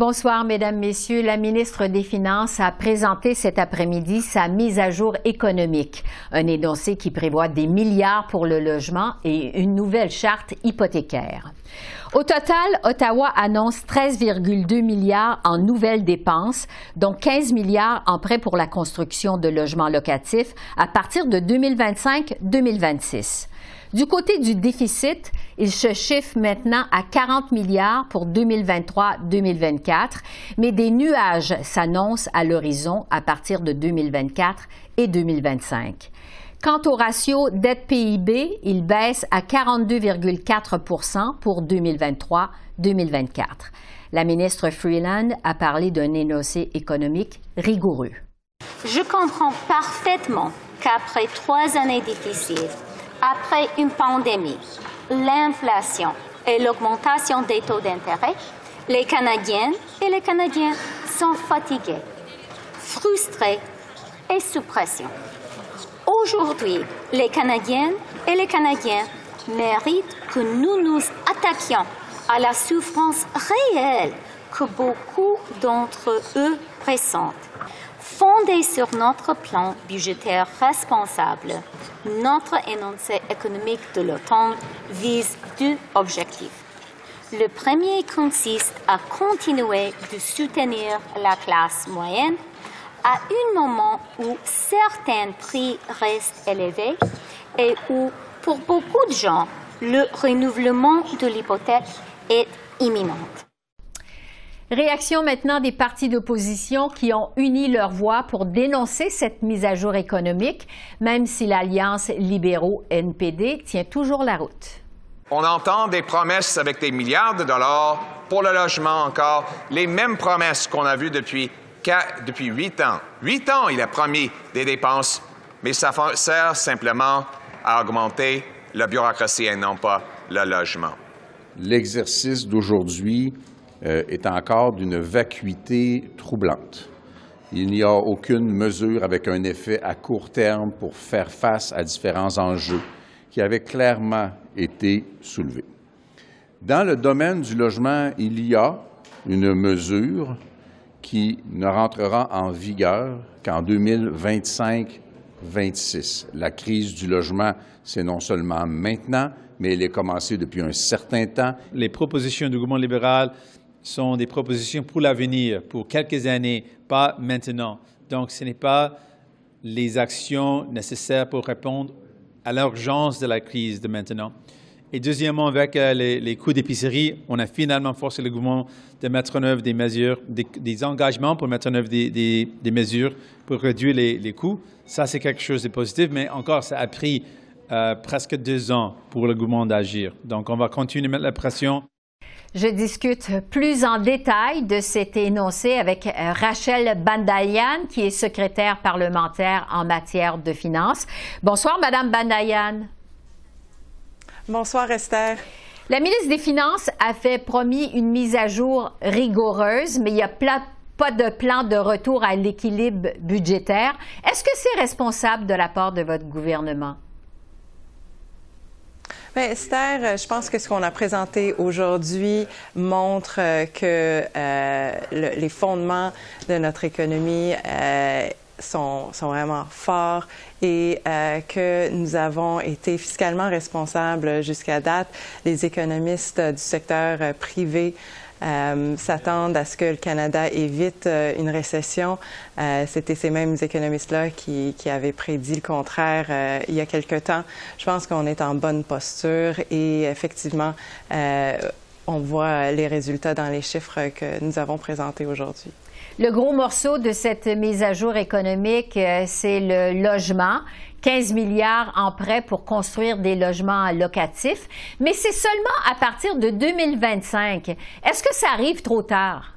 Bonsoir, Mesdames, Messieurs. La ministre des Finances a présenté cet après-midi sa mise à jour économique, un énoncé qui prévoit des milliards pour le logement et une nouvelle charte hypothécaire. Au total, Ottawa annonce 13,2 milliards en nouvelles dépenses, dont 15 milliards en prêts pour la construction de logements locatifs à partir de 2025-2026. Du côté du déficit, il se chiffre maintenant à 40 milliards pour 2023-2024, mais des nuages s'annoncent à l'horizon à partir de 2024 et 2025. Quant au ratio dette-PIB, il baisse à 42,4% pour 2023-2024. La ministre Freeland a parlé d'un énoncé économique rigoureux. Je comprends parfaitement qu'après trois années difficiles, après une pandémie, l'inflation et l'augmentation des taux d'intérêt, les Canadiennes et les Canadiens sont fatigués, frustrés et sous pression. Aujourd'hui, les Canadiennes et les Canadiens méritent que nous nous attaquions à la souffrance réelle que beaucoup d'entre eux ressentent. Fondé sur notre plan budgétaire responsable, notre énoncé économique de l'automne vise deux objectifs. Le premier consiste à continuer de soutenir la classe moyenne à un moment où certains prix restent élevés et où, pour beaucoup de gens, le renouvellement de l'hypothèque est imminent. Réaction maintenant des partis d'opposition qui ont uni leur voix pour dénoncer cette mise à jour économique, même si l'alliance libéraux-NPD tient toujours la route. On entend des promesses avec des milliards de dollars pour le logement encore, les mêmes promesses qu'on a vues depuis, depuis huit ans. Huit ans, il a promis des dépenses, mais ça sert simplement à augmenter la bureaucratie et non pas le logement. L'exercice d'aujourd'hui euh, est encore d'une vacuité troublante. Il n'y a aucune mesure avec un effet à court terme pour faire face à différents enjeux qui avaient clairement été soulevés. Dans le domaine du logement, il y a une mesure qui ne rentrera en vigueur qu'en 2025-26. La crise du logement, c'est non seulement maintenant, mais elle est commencée depuis un certain temps. Les propositions du gouvernement libéral sont des propositions pour l'avenir, pour quelques années, pas maintenant. Donc, ce n'est pas les actions nécessaires pour répondre à l'urgence de la crise de maintenant. Et deuxièmement, avec euh, les, coûts d'épicerie, on a finalement forcé le gouvernement de mettre en œuvre des mesures, des, engagements pour mettre en œuvre des, mesures pour réduire les, coûts. Ça, c'est quelque chose de positif, mais encore, ça a pris euh, presque deux ans pour le gouvernement d'agir. Donc, on va continuer à mettre la pression. Je discute plus en détail de cet énoncé avec euh, Rachel Bandayan, qui est secrétaire parlementaire en matière de finances. Bonsoir, Madame Bandayan. Bonsoir, Esther. La ministre des Finances a fait promis une mise à jour rigoureuse, mais il n'y a pas de plan de retour à l'équilibre budgétaire. Est-ce que c'est responsable de la part de votre gouvernement? Bien, Esther, je pense que ce qu'on a présenté aujourd'hui montre euh, que euh, les fondements de notre économie euh, sont, sont, vraiment forts et que nous avons été fiscalement responsables jusqu'à date. Les économistes du secteur privé euh, s'attendent à ce que le Canada évite euh, une récession. Euh, C'était ces mêmes économistes-là qui, qui, avaient prédit le contraire euh, il y a quelque temps. Je pense qu'on est en bonne posture et effectivement, on voit les résultats dans les chiffres que nous avons présentés aujourd'hui. Le gros morceau de cette mise à jour économique, c'est le logement. 15 milliards en prêts pour construire des logements locatifs, mais c'est seulement à partir de 2025. Est-ce que ça arrive trop tard?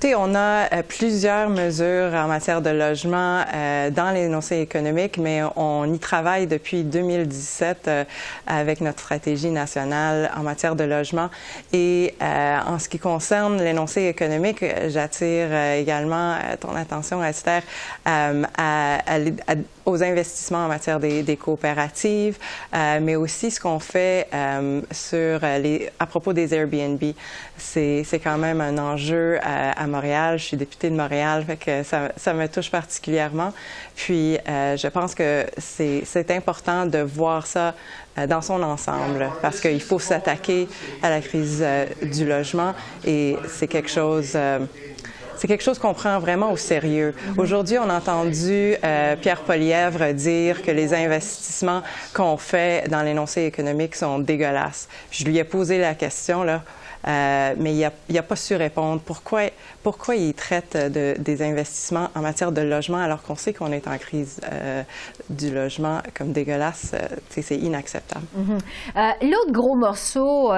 Écoutez, on a euh, plusieurs mesures en matière de logement euh, dans l'énoncé économique, mais on y travaille depuis 2017 euh, avec notre stratégie nationale en matière de logement. Et en ce qui concerne l'énoncé économique, j'attire également ton attention, Esther, à, aux investissements en matière des, des coopératives, mais aussi ce qu'on fait sur les, à propos des Airbnb. C'est quand même un enjeu à Montréal. Je suis députée de Montréal, fait ça me touche particulièrement. Puis, euh, je pense que c'est important de voir ça euh, dans son ensemble parce qu'il faut s'attaquer à la crise euh, du logement et c'est quelque chose c'est quelque chose qu'on prend vraiment au sérieux. Aujourd'hui, on a entendu Pierre Polièvre dire que les investissements qu'on fait dans l'énoncé économique sont dégueulasses. Je lui ai posé la question, là, euh, mais il n'a pas su répondre. Pourquoi, pourquoi il traite de, des investissements en matière de logement alors qu'on sait qu'on est en crise euh, du logement comme dégueulasse? Euh, c'est inacceptable. Mm-hmm. L'autre gros morceau,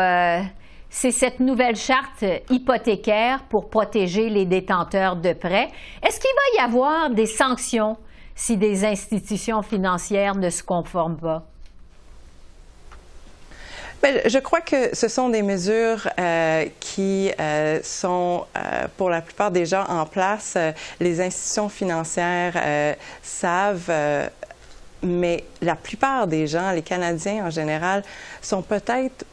c'est cette nouvelle charte hypothécaire pour protéger les détenteurs de prêts. Est-ce qu'il va y avoir des sanctions si des institutions financières ne se conforment pas? Bien, je crois que ce sont des mesures euh, qui euh, sont euh, pour la plupart déjà en place. les institutions financières savent mais la plupart des gens, les Canadiens en général, sont peut-être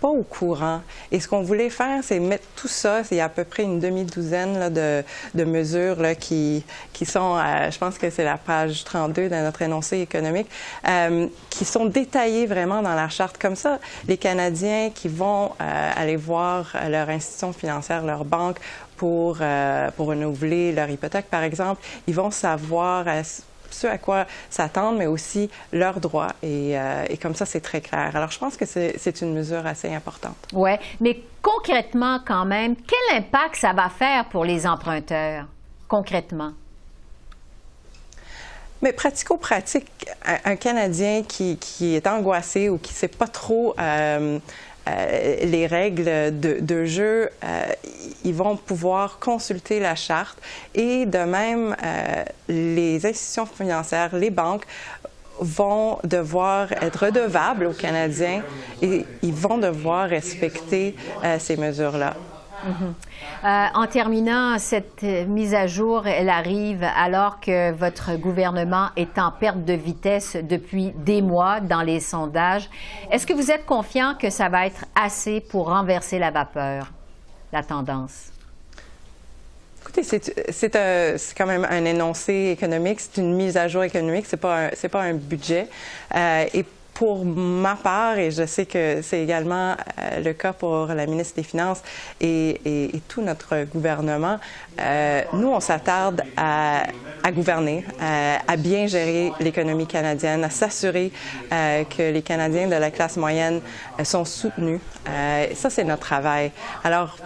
pas au courant. Et ce qu'on voulait faire, c'est mettre tout ça, a à peu près une demi-douzaine de, de, mesures là, qui, qui sont, je pense que c'est la page 32 de notre énoncé économique, euh, qui sont détaillées vraiment dans la charte. Comme ça, les Canadiens qui vont euh, aller voir leur institution financière, leur banque, pour, euh, pour renouveler leur hypothèque, par exemple, ils vont savoir ce à quoi s'attendre, mais aussi leurs droits. Et, euh, et comme ça, c'est très clair. Alors, je pense que c'est une mesure assez importante. Oui, mais concrètement, quand même, quel impact ça va faire pour les emprunteurs, concrètement? Mais pratico-pratique, un, Canadien qui, qui, est angoissé ou qui ne sait pas trop euh, euh, les règles de, jeu, euh, ils vont pouvoir consulter la charte et de même, euh, les institutions financières, les banques vont devoir être redevables aux Canadiens et ils vont devoir respecter ces mesures-là. Euh, en terminant, cette mise à jour, elle arrive alors que votre gouvernement est en perte de vitesse depuis des mois dans les sondages. Est-ce que vous êtes confiant que ça va être assez pour renverser la vapeur, la tendance? Écoutez, c'est quand même un énoncé économique, c'est une mise à jour économique, c'est pas pas un budget. Euh, et pour ma part, et je sais que c'est également euh, le cas pour la ministre des Finances et, tout notre gouvernement, euh, nous, on s'attarde à, gouverner, euh, à, bien gérer l'économie canadienne, à s'assurer que les Canadiens de la classe moyenne sont soutenus. ça, c'est notre travail. Alors,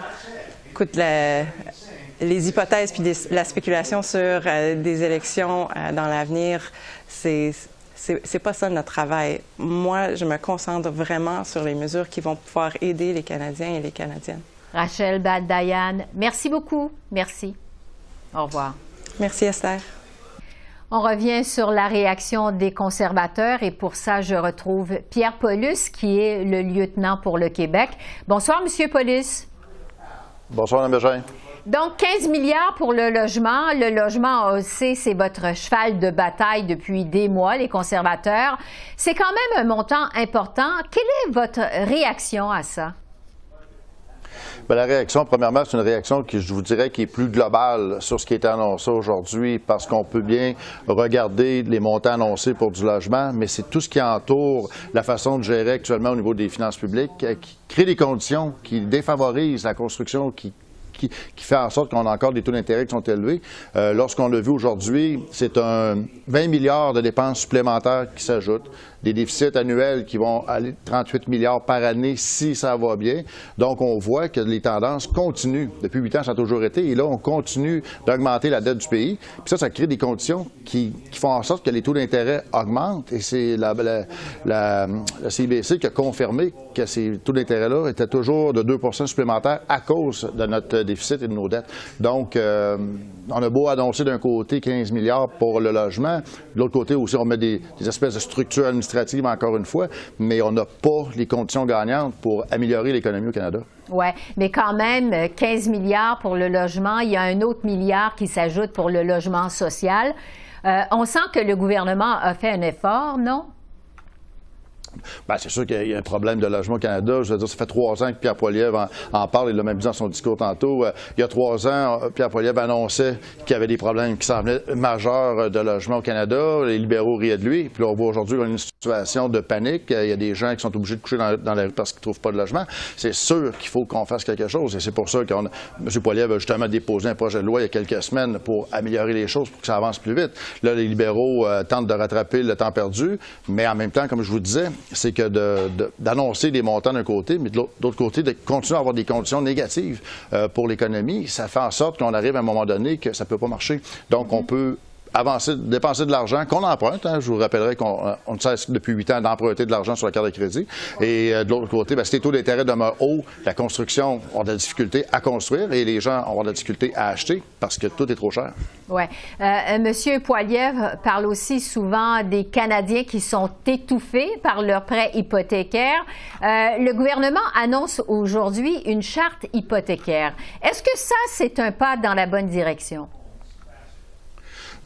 écoute, les hypothèses puis la spéculation sur des élections dans l'avenir, c'est c'est pas ça notre travail. Moi, je me concentre vraiment sur les mesures qui vont pouvoir aider les Canadiens et les Canadiennes. Rachel Baldayan, merci beaucoup. Merci. Au revoir. Merci, Esther. On revient sur la réaction des conservateurs et pour ça, je retrouve Pierre Paulus, qui est le lieutenant pour le Québec. Bonsoir, Monsieur Paulus. Bonsoir, Mme Berger. Donc, 15 milliards pour le logement. Le logement, sait, c'est votre cheval de bataille depuis des mois, les conservateurs. C'est quand même un montant important. Quelle est votre réaction à ça? Bien, la réaction, premièrement, c'est une réaction qui, je vous dirais, qui est plus globale sur ce qui est annoncé aujourd'hui, parce qu'on peut bien regarder les montants annoncés pour du logement, mais c'est tout ce qui entoure la façon de gérer actuellement au niveau des finances publiques, euh, qui crée des conditions qui défavorisent la construction, qui qui, fait en sorte qu'on a encore des taux d'intérêt qui sont élevés. Euh, lorsqu'on l'a vu aujourd'hui, c'est un 20 milliards de dépenses supplémentaires qui s'ajoutent, des déficits annuels qui vont aller de 38 milliards par année si ça va bien. Donc, on voit que les tendances continuent. Depuis huit ans, ça a toujours été. Et là, on continue d'augmenter la dette du pays. Puis ça, ça crée des conditions qui, font en sorte que les taux d'intérêt augmentent. Et c'est la, la, CBC qui a confirmé que ces taux d'intérêt-là étaient toujours de 2% supplémentaires à cause de notre déficit et de nos dettes. Donc, euh, on a beau annoncer d'un côté 15 milliards pour le logement, de l'autre côté aussi, on met des, des espèces de structures administratives, encore une fois, mais on n'a pas les conditions gagnantes pour améliorer l'économie au Canada. Oui, mais quand même, 15 milliards pour le logement, il y a un autre milliard qui s'ajoute pour le logement social. Euh, on sent que le gouvernement a fait un effort, non? Ben, c'est sûr qu'il y a un problème de logement au Canada. Je veux dire, ça fait trois ans que Pierre Poilievre en, parle. Il l'a même dit dans son discours tantôt. Euh, il y a trois ans, euh, Pierre Poilievre annonçait qu'il y avait des problèmes qui semblaient majeurs de logement au Canada. Les libéraux riaient de lui. Puis là, on voit aujourd'hui une situation de panique. Il y a des gens qui sont obligés de coucher dans, la rue parce qu'ils ne trouvent pas de logement. C'est sûr qu'il faut qu'on fasse quelque chose. Et c'est pour ça que M. Poilievre a justement déposé un projet de loi il y a quelques semaines pour améliorer les choses, pour que ça avance plus vite. Là, les libéraux euh, tentent de rattraper le temps perdu. Mais en même temps, comme je vous disais, c'est que d'annoncer des montants d'un côté, mais de l'autre côté, de continuer à avoir des conditions négatives euh, pour l'économie, ça fait en sorte qu'on arrive à un moment donné que ça ne peut pas marcher. Donc, on peut avancer, dépenser de l'argent qu'on emprunte. Hein. Je vous rappellerai qu'on euh, on cesse depuis huit ans d'emprunter de l'argent sur la carte de crédit. Et euh, de l'autre côté, ben, si les taux d'intérêt demeurent hauts, la construction aura de la difficulté à construire et les gens auront de la difficulté à acheter parce que tout est trop cher. Oui. Euh, Monsieur Poiliev parle aussi souvent des Canadiens qui sont étouffés par leurs prêts hypothécaires. le gouvernement annonce aujourd'hui une charte hypothécaire. Est-ce que ça, c'est un pas dans la bonne direction?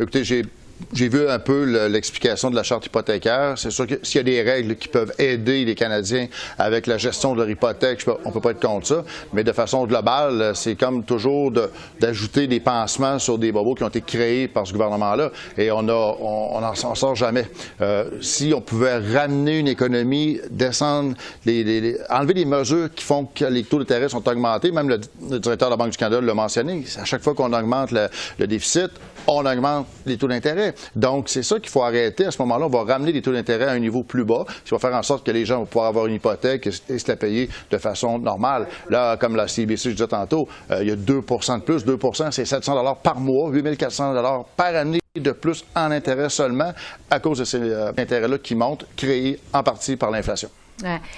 Écoutez, j'ai vu un peu l'explication de la charte hypothécaire. C'est sûr que s'il y a des règles qui peuvent aider les Canadiens avec la gestion de leur hypothèque, on ne peut pas être contre ça. Mais de façon globale, c'est comme toujours d'ajouter des pansements sur des bobos qui ont été créés par ce gouvernement-là. Et on n'en on, sort jamais. Euh, si on pouvait ramener une économie, descendre, les, enlever les mesures qui font que les taux d'intérêt sont augmentés, même le, directeur de la Banque du Canada l'a mentionné, à chaque fois qu'on augmente le déficit, on augmente les taux d'intérêt. Donc, c'est ça qu'il faut arrêter. À ce moment-là, on va ramener les taux d'intérêt à un niveau plus bas, ce va faire en sorte que les gens vont pouvoir avoir une hypothèque et, se la payer de façon normale. Là, comme la CBC, je disais tantôt, euh, il y a 2% de plus. 2% c'est 700 par mois, 8 400 par année de plus en intérêt seulement à cause de ces euh, intérêts-là qui montent, créés en partie par l'inflation.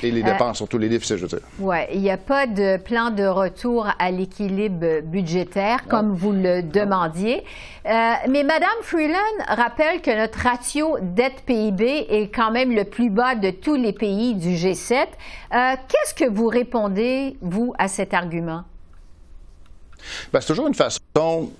Et les dépenses, surtout les déficits, je veux dire. Oui, il n'y a pas de plan de retour à l'équilibre budgétaire, comme vous le demandiez. Euh, mais Mme Freeland rappelle que notre ratio dette-PIB est quand même le plus bas de tous les pays du G7. Euh, qu'est-ce que vous répondez, vous, à cet argument? Bien, c'est toujours une façon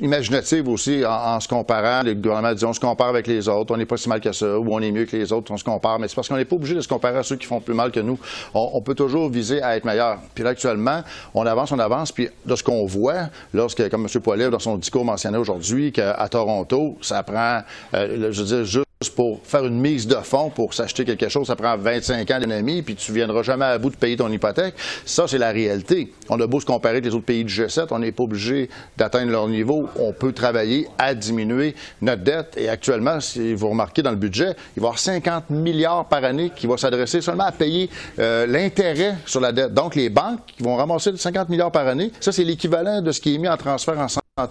imaginative aussi en, se comparant. Le gouvernement dit on se compare avec les autres, on n'est pas si mal que ça, ou on est mieux que les autres, on se compare. Mais c'est parce qu'on n'est pas obligé de se comparer à ceux qui font plus mal que nous. On, peut toujours viser à être meilleur. Puis là, actuellement, on avance, on avance. Puis de ce qu'on voit, lorsque, comme M. Poiliev, dans son discours mentionnait aujourd'hui, qu'à Toronto, ça prend, euh, je veux dire, juste pour faire une mise de fonds pour s'acheter quelque chose, ça prend 25 ans d'économie, puis tu viendras jamais à bout de payer ton hypothèque. Ça, c'est la réalité. On a beau se comparer avec les autres pays du G7, on n'est pas obligé d'atteindre leur niveau. On peut travailler à diminuer notre dette. Et actuellement, si vous remarquez dans le budget, il va y avoir 50 milliards par année qui vont s'adresser seulement à payer euh, l'intérêt sur la dette. Donc, les banques qui vont ramasser 50 milliards par année, ça, c'est l'équivalent de ce qui est mis en transfert en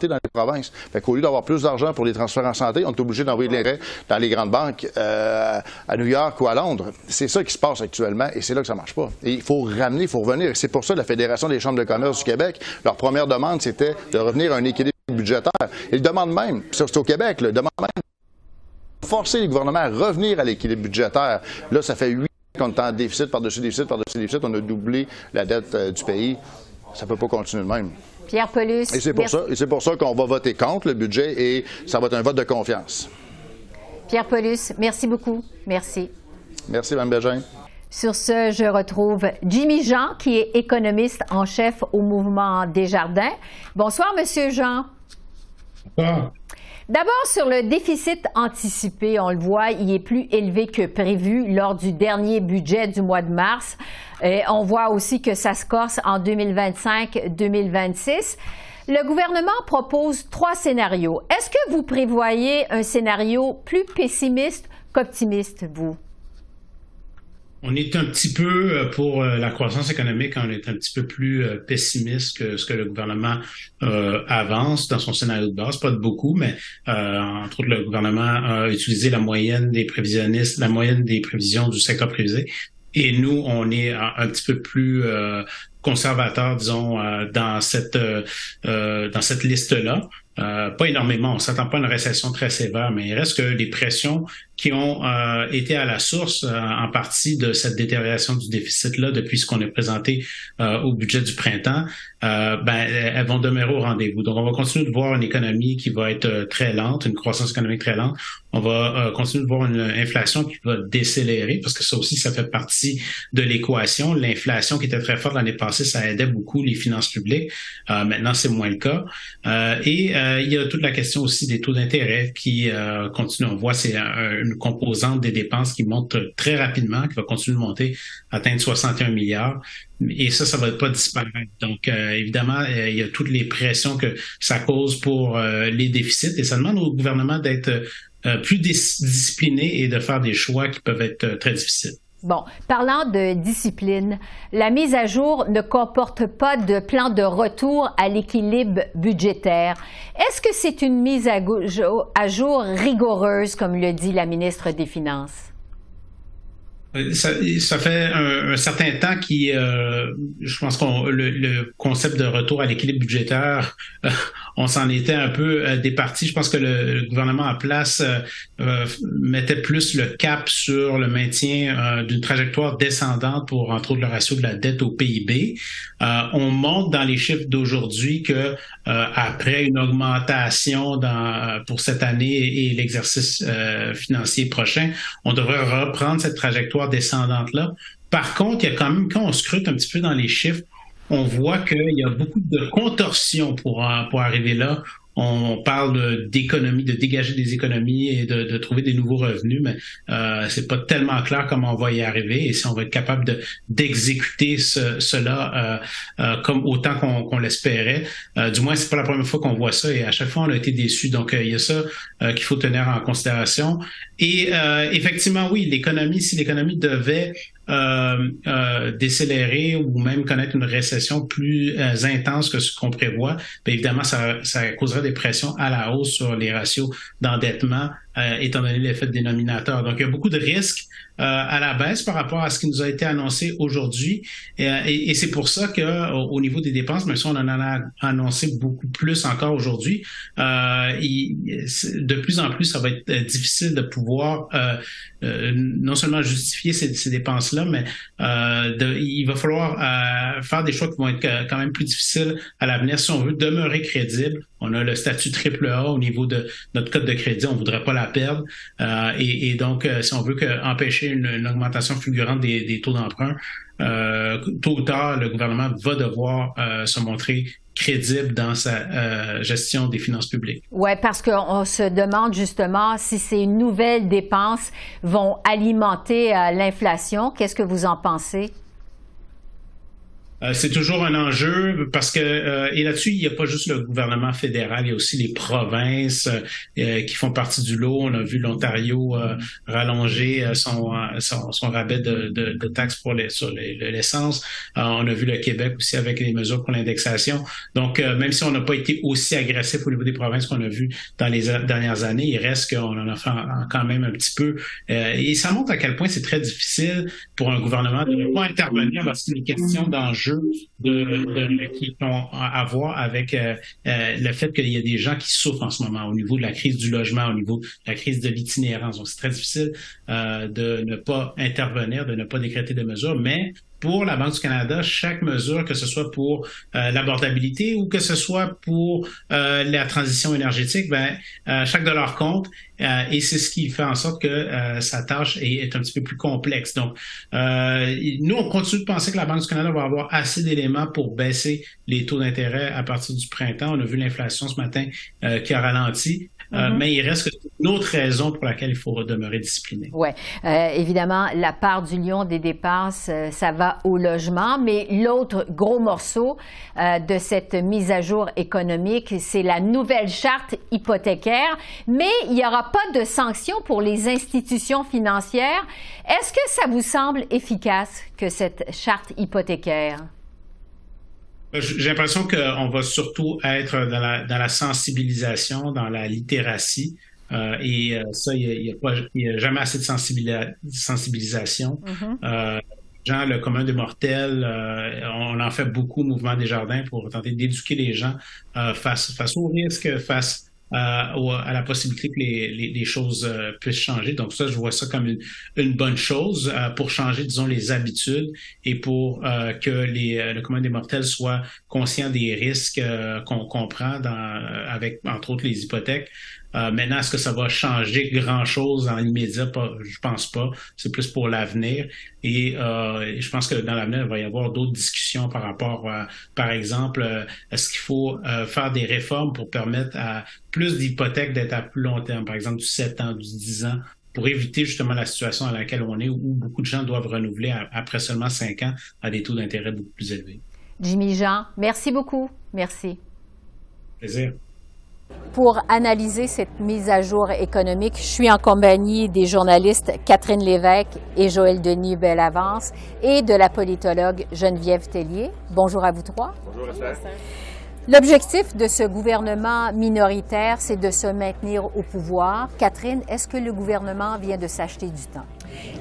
dans les provinces. Fait qu'au lieu d'avoir plus d'argent pour les transferts en santé, on est obligé d'envoyer de l'intérêt dans les grandes banques euh, à New York ou à Londres. C'est ça qui se passe actuellement et c'est là que ça marche pas. Il faut ramener, il faut revenir. C'est pour ça que la Fédération des chambres de commerce du Québec, leur première demande, c'était de revenir à un équilibre budgétaire. Ils demandent même, c'est au Québec, le demande même forcer les gouvernements à revenir à l'équilibre budgétaire. Là, ça fait huit ans qu'on est en déficit par-dessus déficit par-dessus déficit. On a doublé la dette euh, du pays. Ça ne peut pas continuer de même. Pierre Paulus. Et c'est pour, ça, et c'est pour ça qu'on va voter contre le budget et ça va être un vote de confiance. Pierre Paulus, merci beaucoup. Merci. Merci, Mme Bégin. Sur ce, je retrouve Jimmy Jean, qui est économiste en chef au mouvement Desjardins. Bonsoir, Monsieur Jean. Bonsoir. D'abord, sur le déficit anticipé, on le voit, il est plus élevé que prévu lors du dernier budget du mois de mars. On voit aussi que ça se corse en 2025-2026. Le gouvernement propose trois scénarios. Est-ce que vous prévoyez un scénario plus pessimiste qu'optimiste, vous? On est un petit peu, euh, pour euh, la croissance économique, on est un petit peu plus euh, pessimiste que ce que le gouvernement avance dans son scénario de base. Pas de beaucoup, mais entre autres, le gouvernement a utilisé la moyenne des prévisionnistes, la moyenne des prévisions du secteur privé. Et nous, on est un, petit peu plus conservateur, disons, dans cette dans cette liste-là. pas énormément. On s'attend pas à une récession très sévère, mais il reste que les pressions qui ont euh, été à la source euh, en partie de cette détérioration du déficit-là depuis ce qu'on a présenté euh, au budget du printemps, ben, elles vont demeurer au rendez-vous. Donc, on va continuer de voir une économie qui va être très lente, une croissance économique très lente. On va continuer de voir une inflation qui va décélérer parce que ça aussi, ça fait partie de l'équation. L'inflation qui était très forte l'année passée, ça aidait beaucoup les finances publiques. maintenant, c'est moins le cas. et il y a toute la question aussi des taux d'intérêt qui continuent. On voit c'est un une composante des dépenses qui monte très rapidement, qui va continuer de monter, atteindre 61 milliards. Et ça, ça va pas disparaître. Donc, euh, évidemment, euh, il y a toutes les pressions que ça cause pour euh, les déficits et ça demande au gouvernement d'être plus discipliné et de faire des choix qui peuvent être très difficiles. Bon, parlant de discipline, la mise à jour ne comporte pas de plan de retour à l'équilibre budgétaire. Est-ce que c'est une mise à jour rigoureuse, comme le dit la ministre des Finances? Euh, ça, fait un, certain temps qui, euh, je pense qu'on le, concept de retour à l'équilibre budgétaire, euh, on s'en était un peu départi. Je pense que le, gouvernement en place mettait plus le cap sur le maintien d'une trajectoire descendante pour entre autres le ratio de la dette au PIB. on montre dans les chiffres d'aujourd'hui que après une augmentation pour cette année et l'exercice financier prochain, on devrait reprendre cette trajectoire descendante-là. Par contre, il y a quand même, quand on scrute un petit peu dans les chiffres, on voit qu'il y a beaucoup de contorsions pour, pour arriver là on parle d'économie, de dégager des économies et de, trouver des nouveaux revenus, mais euh, c'est pas tellement clair comment on va y arriver et si on va être capable de d'exécuter cela euh, euh, comme autant qu'on l'espérait. Euh, du moins, c'est pas la première fois qu'on voit ça et à chaque fois on a été déçus. Donc il y a ça qu'il faut tenir en considération. Et effectivement, oui, l'économie, si l'économie devait euh, euh, décélérer ou même connaître une récession plus euh, intense que ce qu'on prévoit, bien évidemment, ça, ça causerait des pressions à la hausse sur les ratios d'endettement, étant donné l'effet dénominateur. Donc, il y a beaucoup de risques euh, à la baisse par rapport à ce qui nous a été annoncé aujourd'hui. Et, c'est pour ça que au, niveau des dépenses, même si on en a annoncé beaucoup plus encore aujourd'hui, euh, de plus en plus, ça va être euh, difficile de pouvoir non seulement justifier ces, dépenses-là, mais il va falloir faire des choix qui vont être quand même plus difficiles à l'avenir si on veut demeurer crédible. On a le statut triple A au niveau de notre code de crédit, on voudrait pas la perdre. et, donc, si on veut empêcher une, augmentation fulgurante des, taux d'emprunt, euh, tôt ou tard, le gouvernement va devoir euh, se montrer crédible dans sa euh, gestion des finances publiques. Oui, parce qu'on se demande justement si ces nouvelles dépenses vont alimenter l'inflation. Qu'est-ce que vous en pensez? Euh, c'est toujours un enjeu parce que euh, et là-dessus il n'y a pas juste le gouvernement fédéral, il y a aussi les provinces euh, qui font partie du lot. On a vu l'Ontario rallonger son, son, son, rabais de, de, de, taxes pour les, sur l'essence. on a vu le Québec aussi avec les mesures pour l'indexation. Donc même si on n'a pas été aussi agressif au niveau des provinces qu'on a vu dans les dernières années, il reste qu'on en a fait quand même un petit peu. et ça montre à quel point c'est très difficile pour un gouvernement de ne pas intervenir lorsqu'il est question d'enjeux de, qui ont à voir avec euh, euh, le fait qu'il y a des gens qui souffrent en ce moment au niveau de la crise du logement, au niveau de la crise de l'itinérance. Donc, c'est très difficile euh, de ne pas intervenir, de ne pas décréter des mesures, mais pour la Banque du Canada, chaque mesure, que ce soit pour l'abordabilité ou que ce soit pour la transition énergétique, ben, chaque dollar compte. Euh, et c'est ce qui fait en sorte que euh, sa tâche est, un petit peu plus complexe. Donc, euh, nous, on continue de penser que la Banque du Canada va avoir assez d'éléments pour baisser les taux d'intérêt à partir du printemps. On a vu l'inflation ce matin qui a ralenti, mm-hmm. mais il reste une autre raison pour laquelle il faut demeurer discipliné. Oui, euh, évidemment, la part du lion des dépenses, euh, ça va au logement, mais l'autre gros morceau euh, de cette mise à jour économique, c'est la nouvelle charte hypothécaire, mais il n'y aura pas de sanctions pour les institutions financières. Est-ce que ça vous semble efficace que cette charte hypothécaire? J'ai l'impression qu'on va surtout être dans la, dans la sensibilisation, dans la littératie. Euh, et euh, ça, il n'y a, a, a, jamais assez de sensibilisation. Mm-hmm. euh, gens, le commun des mortels, euh, on en fait beaucoup au Mouvement des Jardins pour tenter d'éduquer les gens euh, face, face aux risques, face à la possibilité que les, les, les choses euh, puissent changer. Donc ça, je vois ça comme une, une bonne chose euh, pour changer, disons, les habitudes et pour euh, que les, le commun des mortels soit conscient des risques qu'on comprend dans, avec, entre autres, les hypothèques. Euh, maintenant, est-ce que ça va changer grand-chose dans l'immédiat? Je pense pas. C'est plus pour l'avenir. Et euh, je pense que dans l'avenir, il va y avoir d'autres discussions par rapport, à, par exemple, euh, est-ce qu'il faut euh, faire des réformes pour permettre à plus d'hypothèques d'être à plus long terme, par exemple du 7 ans, du 10 ans, pour éviter justement la situation dans laquelle on est, où beaucoup de gens doivent renouveler après seulement 5 ans à des taux d'intérêt beaucoup plus élevés. Jimmy Jean, merci beaucoup. Merci. Plaisir. Pour analyser cette mise à jour économique, je suis en compagnie des journalistes Catherine Lévesque et Joël Denis Bellavance et de la politologue Geneviève Tellier. Bonjour à vous trois. Bonjour, L'objectif de ce gouvernement minoritaire, c'est de se maintenir au pouvoir. Catherine, est-ce que le gouvernement vient de s'acheter du temps?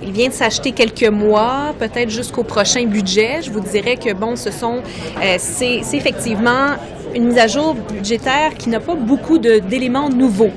Il vient de s'acheter quelques mois, peut-être jusqu'au prochain budget. Je vous dirais que, bon, ce sont, euh, c'est effectivement une mise à jour budgétaire qui n'a pas beaucoup d'éléments nouveaux.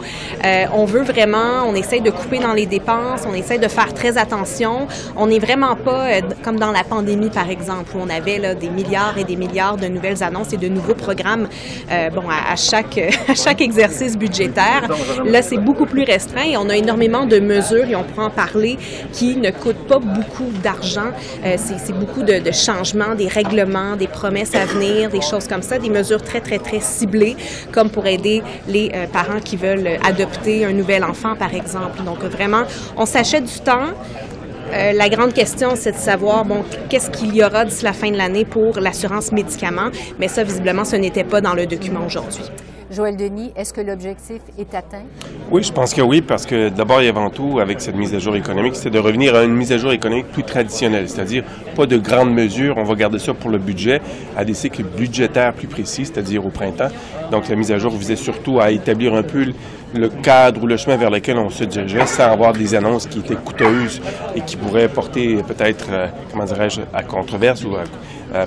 Euh, on veut vraiment, on essaye de couper dans les dépenses, on essaye de faire très attention. On n'est vraiment pas euh, comme dans la pandémie, par exemple, où on avait là, des milliards et des milliards de nouvelles annonces et de nouveaux programmes euh, bon, à, à, chaque, à chaque exercice budgétaire. Là, c'est beaucoup plus restreint et on a énormément de mesures, et on pourra en parler, qui ne coûtent pas beaucoup d'argent. Euh, c'est beaucoup de, de changements, des règlements, des promesses à venir, des choses comme ça, des mesures très très, très ciblés, comme pour aider les euh, parents qui veulent adopter un nouvel enfant, par exemple. Donc, vraiment, on s'achète du temps. Euh, la grande question, c'est de savoir, bon, qu'est-ce qu'il y aura d'ici la fin de l'année pour l'assurance médicaments, mais ça, visiblement, ce n'était pas dans le document aujourd'hui. Joël Denis, est-ce que l'objectif est atteint? Oui, je pense que oui, parce que d'abord et avant tout, avec cette mise à jour économique, c'est de revenir à une mise à jour économique plus traditionnelle, c'est-à-dire pas de grandes mesures, on va garder ça pour le budget, à des cycles budgétaires plus précis, c'est-à-dire au printemps. Donc la mise à jour visait surtout à établir un peu le cadre ou le chemin vers lequel on se dirigeait sans avoir des annonces qui étaient coûteuses et qui pourraient porter peut-être, euh, comment dirais-je, à controverse ou à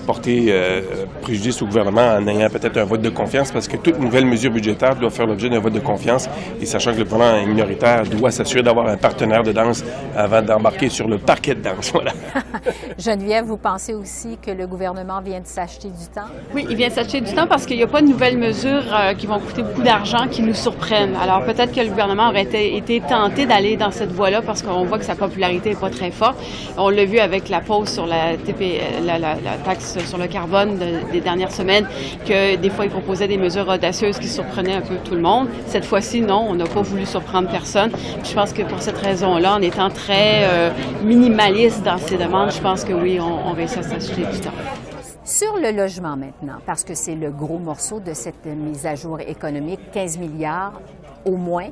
porter euh, préjudice au gouvernement en ayant peut-être un vote de confiance, parce que toute nouvelle mesure budgétaire doit faire l'objet d'un vote de confiance, et sachant que le gouvernement minoritaire doit s'assurer d'avoir un partenaire de danse avant d'embarquer sur le parquet de danse. Voilà. Geneviève, vous pensez aussi que le gouvernement vient de s'acheter du temps? Oui, il vient de s'acheter du temps parce qu'il n'y a pas de nouvelles mesures euh, qui vont coûter beaucoup d'argent qui nous surprennent. Alors peut-être que le gouvernement aurait été, été tenté d'aller dans cette voie-là parce qu'on voit que sa popularité n'est pas très forte. On l'a vu avec la pause sur la, TP, la, la, la taxe sur le carbone de, des dernières semaines, que des fois, ils proposaient des mesures audacieuses qui surprenaient un peu tout le monde. Cette fois-ci, non, on n'a pas voulu surprendre personne. Je pense que pour cette raison-là, en étant très euh, minimaliste dans ces demandes, je pense que oui, on, on réussit à s'acheter du temps. Sur le logement maintenant, parce que c'est le gros morceau de cette mise à jour économique, 15 milliards au moins.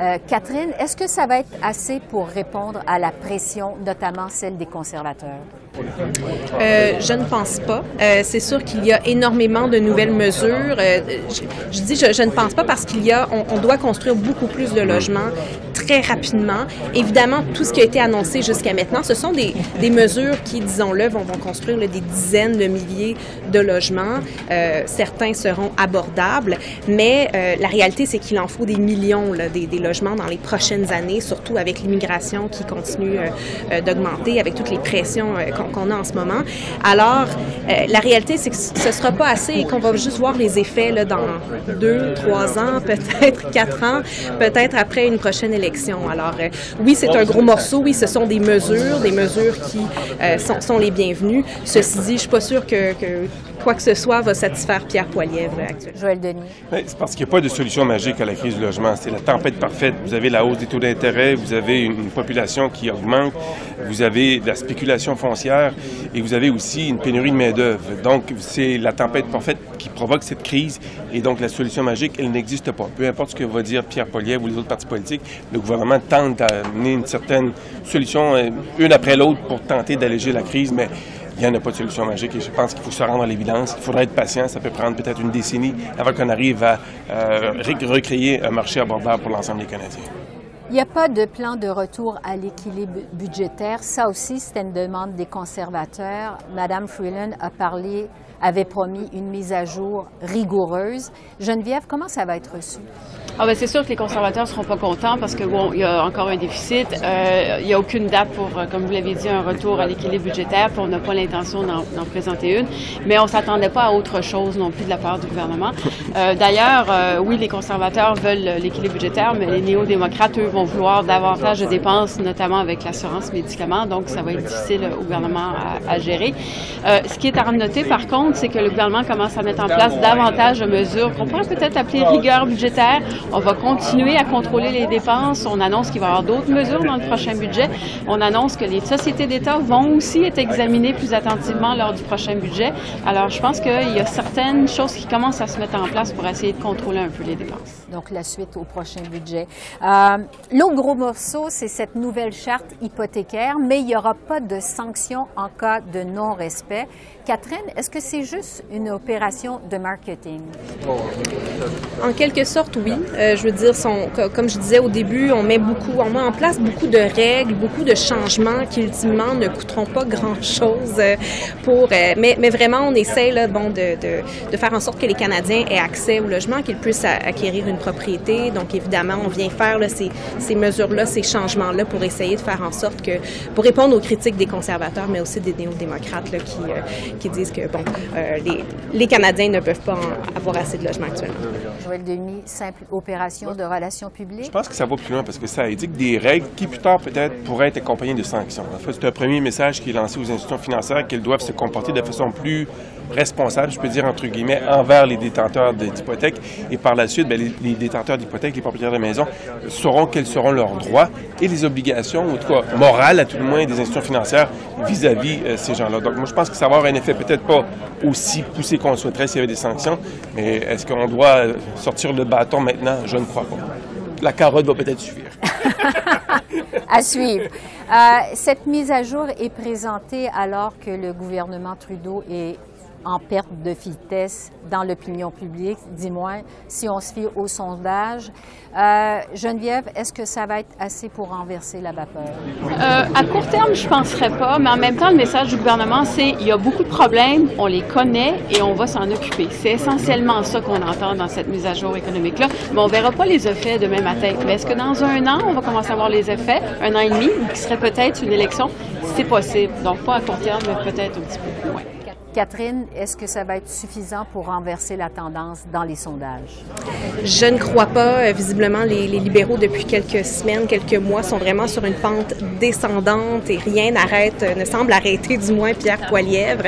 Euh, Catherine, est-ce que ça va être assez pour répondre à la pression, notamment celle des conservateurs? Euh, je ne pense pas. Euh, c'est sûr qu'il y a énormément de nouvelles mesures. Je, dis je, ne pense pas parce qu'il y a, on, doit construire beaucoup plus de logements très rapidement. Évidemment, tout ce qui a été annoncé jusqu'à maintenant, ce sont des, des mesures qui, disons-le, vont, vont construire là, des dizaines de milliers de logements. Euh, certains seront abordables, mais euh, la réalité, c'est qu'il en faut des millions là, des, des, logements dans les prochaines années, surtout avec l'immigration qui continue euh, d'augmenter, avec toutes les pressions qu'on qu'on a en ce moment. Alors, euh, la réalité, c'est que ce ne sera pas assez et qu'on va juste voir les effets là, dans deux, trois ans, peut-être quatre ans, peut-être après une prochaine élection. Alors, euh, oui, c'est un gros morceau. Oui, ce sont des mesures, des mesures qui euh, sont, les bienvenues. Ceci dit, je suis pas sûre que quoi que ce soit va satisfaire Pierre Poilievre actuellement. Joël Denis. C'est parce qu'il n'y a pas de solution magique à la crise du logement. C'est la tempête parfaite. Vous avez la hausse des taux d'intérêt, vous avez une population qui augmente, vous avez de la spéculation foncière et vous avez aussi une pénurie de main-d'œuvre. Donc, c'est la tempête parfaite qui provoque cette crise et donc la solution magique, elle n'existe pas. Peu importe ce que va dire Pierre Poilievre ou les autres partis politiques, le gouvernement tente d'amener une certaine solution, euh, une après l'autre, pour tenter d'alléger la crise, mais il n'y en a pas de solution magique et je pense qu'il faut se rendre à l'évidence. Il faudra être patient. Ça peut prendre peut-être une décennie avant qu'on arrive à euh, recréer un marché abordable pour l'ensemble des Canadiens. Il n'y a pas de plan de retour à l'équilibre budgétaire. Ça aussi, c'était une demande des conservateurs. Madame Freeland a parlé, avait promis une mise à jour rigoureuse. Geneviève, comment ça va être reçu? Ah ben c'est sûr que les conservateurs seront pas contents parce que bon, il y a encore un déficit. Euh, il n'y a aucune date pour, euh, comme vous l'avez dit, un retour à l'équilibre budgétaire. Puis on n'a pas l'intention d'en présenter une. Mais on s'attendait pas à autre chose non plus de la part du gouvernement. Euh, D'ailleurs, euh, oui, les conservateurs veulent l'équilibre budgétaire, mais les néo-démocrates, eux, vont vouloir davantage de dépenses, notamment avec l'assurance médicaments. Donc, ça va être difficile au gouvernement à, à gérer. Euh, ce qui est à noter, par contre, c'est que le gouvernement commence à mettre en place davantage de mesures qu'on pourrait peut-être appeler rigueur budgétaire on va continuer à contrôler les dépenses. On annonce qu'il va y avoir d'autres mesures dans le prochain budget. On annonce que les sociétés d'État vont aussi être examinées plus attentivement lors du prochain budget. Alors, je pense qu'il y a certaines choses qui commencent à se mettre en place pour essayer de contrôler un peu les dépenses. Donc, la suite au prochain budget. Euh, L'autre gros morceau, c'est cette nouvelle charte hypothécaire, mais il n'y aura pas de sanctions en cas de non-respect. Catherine, est-ce que c'est juste une opération de marketing? En quelque sorte, oui. Euh, je veux dire, comme je disais au début, on met beaucoup, on en place beaucoup de règles, beaucoup de changements qui ultimement ne coûteront pas grand-chose euh, pour. Euh, mais, vraiment, on essaie bon, de, faire en sorte que les Canadiens aient accès au logement, qu'ils puissent acquérir une propriété. Donc, évidemment, on vient faire ces, mesures-là, ces changements-là pour essayer de faire en sorte que, pour répondre aux critiques des conservateurs, mais aussi des néo-démocrates qui disent que bon, les, Canadiens ne peuvent pas avoir assez de logements actuellement. Joël Denis, simple de relations publiques? Je pense que ça va plus loin parce que ça indique des règles qui plus tard peut-être pourraient être accompagnées de sanctions. En fait, c'est un premier message qui est lancé aux institutions financières qu'elles doivent se comporter de façon plus responsable, je peux dire entre guillemets, envers les détenteurs d'hypothèques. Et par la suite, bien, les, détenteurs d'hypothèques, les propriétaires de maisons, sauront quels seront leurs droits et les obligations, ou en tout cas morales à tout le moins, des institutions financières vis-à-vis -vis, euh, ces gens-là. Donc moi, je pense que ça va avoir un effet peut-être pas aussi poussé qu'on souhaiterait s'il y avait des sanctions, mais est-ce qu'on doit sortir le bâton maintenant? Je ne crois pas. La carotte va peut-être suffire. à suivre. Euh, cette mise à jour est présentée alors que le gouvernement Trudeau est en perte de vitesse dans l'opinion publique, dis-moi, si on se fie au sondage. Euh, Geneviève, est-ce que ça va être assez pour renverser la vapeur? Euh, à court terme, je ne penserais pas, mais en même temps, le message du gouvernement, c'est il y a beaucoup de problèmes, on les connaît et on va s'en occuper. C'est essentiellement ça qu'on entend dans cette mise à jour économique-là. Mais on ne verra pas les effets demain matin. Mais est-ce que dans un an, on va commencer à voir les effets, un an et demi, qui serait peut-être une élection? C'est possible. Donc, pas à court terme, mais peut-être un petit peu plus loin. Catherine, est-ce que ça va être suffisant pour renverser la tendance dans les sondages? Je ne crois pas. Visiblement, les, libéraux, depuis quelques semaines, quelques mois, sont vraiment sur une pente descendante et rien n'arrête, ne semble arrêter du moins Pierre Poilièvre.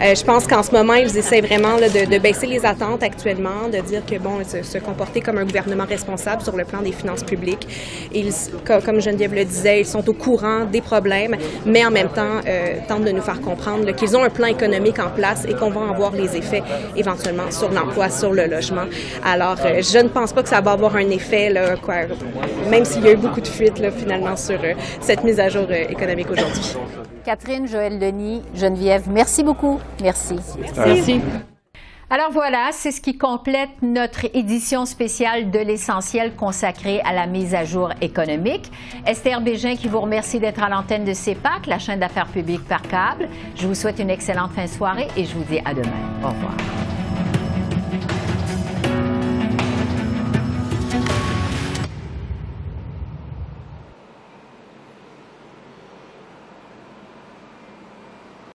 Euh, je pense qu'en ce moment, ils essaient vraiment de, baisser les attentes actuellement, de dire que, bon, se, se, comporter comme un gouvernement responsable sur le plan des finances publiques. Comme Geneviève le disait, ils sont au courant des problèmes, mais en même temps, euh, tentent de nous faire comprendre qu'ils ont un plan économique en place et qu'on va en voir les effets éventuellement sur l'emploi, sur le logement. Alors, euh, je ne pense pas que ça va avoir un effet, là, quoi, même s'il y a eu beaucoup de fuites là, finalement sur euh, cette mise à jour euh, économique aujourd'hui. Catherine, Joël Denis, Geneviève, merci beaucoup. Merci. Merci. merci. Alors voilà, c'est ce qui complète notre édition spéciale de l'essentiel consacrée à la mise à jour économique. Esther Bégin qui vous remercie d'être à l'antenne de CEPAC, la chaîne d'affaires publiques par câble. Je vous souhaite une excellente fin de soirée et je vous dis à demain. Au revoir.